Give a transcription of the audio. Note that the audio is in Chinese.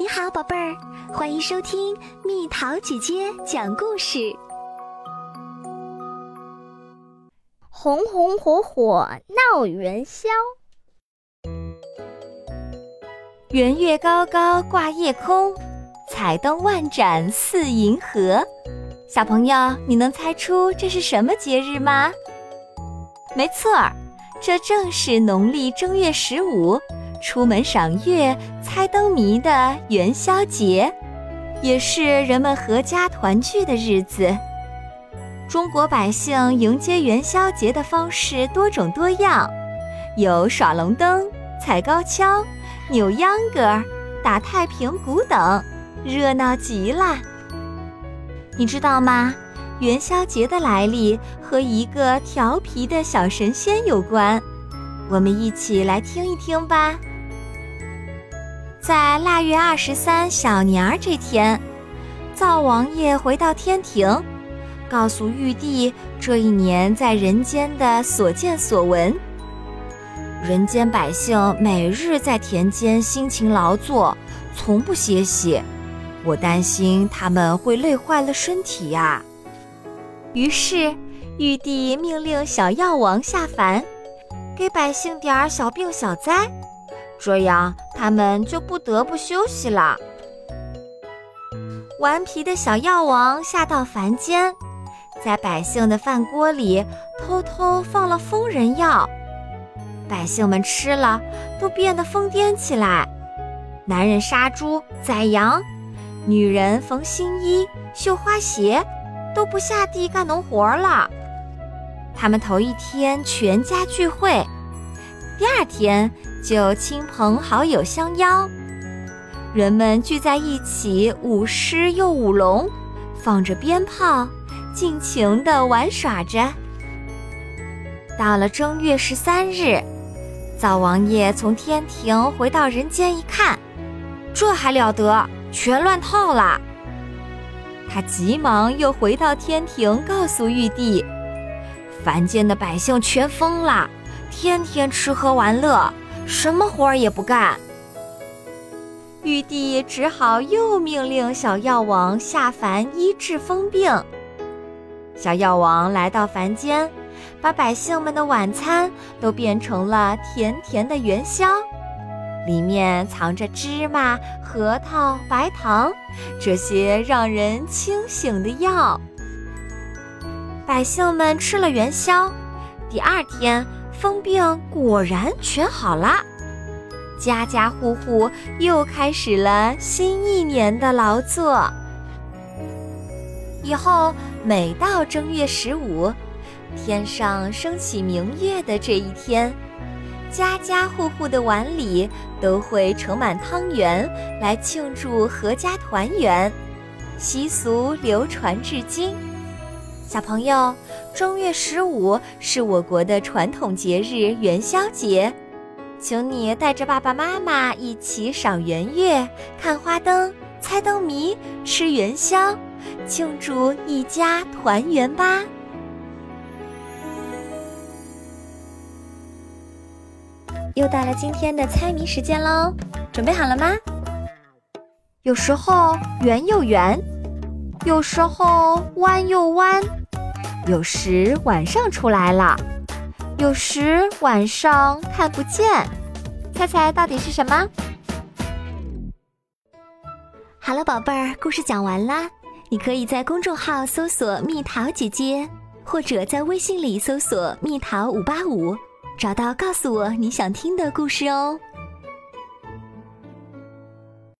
你好，宝贝儿，欢迎收听蜜桃姐姐讲故事。红红火火闹元宵，圆月高高挂夜空，彩灯万盏似银河。小朋友，你能猜出这是什么节日吗？没错儿，这正是农历正月十五。出门赏月、猜灯谜的元宵节，也是人们合家团聚的日子。中国百姓迎接元宵节的方式多种多样，有耍龙灯、踩高跷、扭秧歌、打太平鼓等，热闹极了。你知道吗？元宵节的来历和一个调皮的小神仙有关，我们一起来听一听吧。在腊月二十三小年儿这天，灶王爷回到天庭，告诉玉帝这一年在人间的所见所闻。人间百姓每日在田间辛勤劳作，从不歇息，我担心他们会累坏了身体呀。于是，玉帝命令小药王下凡，给百姓点儿小病小灾。这样，他们就不得不休息了。顽皮的小药王下到凡间，在百姓的饭锅里偷偷放了疯人药，百姓们吃了都变得疯癫起来。男人杀猪宰羊，女人缝新衣绣花鞋，都不下地干农活了。他们头一天全家聚会。第二天就亲朋好友相邀，人们聚在一起舞狮又舞龙，放着鞭炮，尽情地玩耍着。到了正月十三日，灶王爷从天庭回到人间一看，这还了得，全乱套了。他急忙又回到天庭，告诉玉帝，凡间的百姓全疯了。天天吃喝玩乐，什么活儿也不干。玉帝只好又命令小药王下凡医治疯病。小药王来到凡间，把百姓们的晚餐都变成了甜甜的元宵，里面藏着芝麻、核桃、白糖这些让人清醒的药。百姓们吃了元宵，第二天。疯病果然全好了，家家户户又开始了新一年的劳作。以后每到正月十五，天上升起明月的这一天，家家户户的碗里都会盛满汤圆，来庆祝阖家团圆，习俗流传至今。小朋友，正月十五是我国的传统节日元宵节，请你带着爸爸妈妈一起赏圆月、看花灯、猜灯谜、吃元宵，庆祝一家团圆吧！又到了今天的猜谜时间喽，准备好了吗？有时候圆又圆，有时候弯又弯。有时晚上出来了，有时晚上看不见，猜猜到底是什么？好了，宝贝儿，故事讲完啦。你可以在公众号搜索“蜜桃姐姐”，或者在微信里搜索“蜜桃五八五”，找到告诉我你想听的故事哦。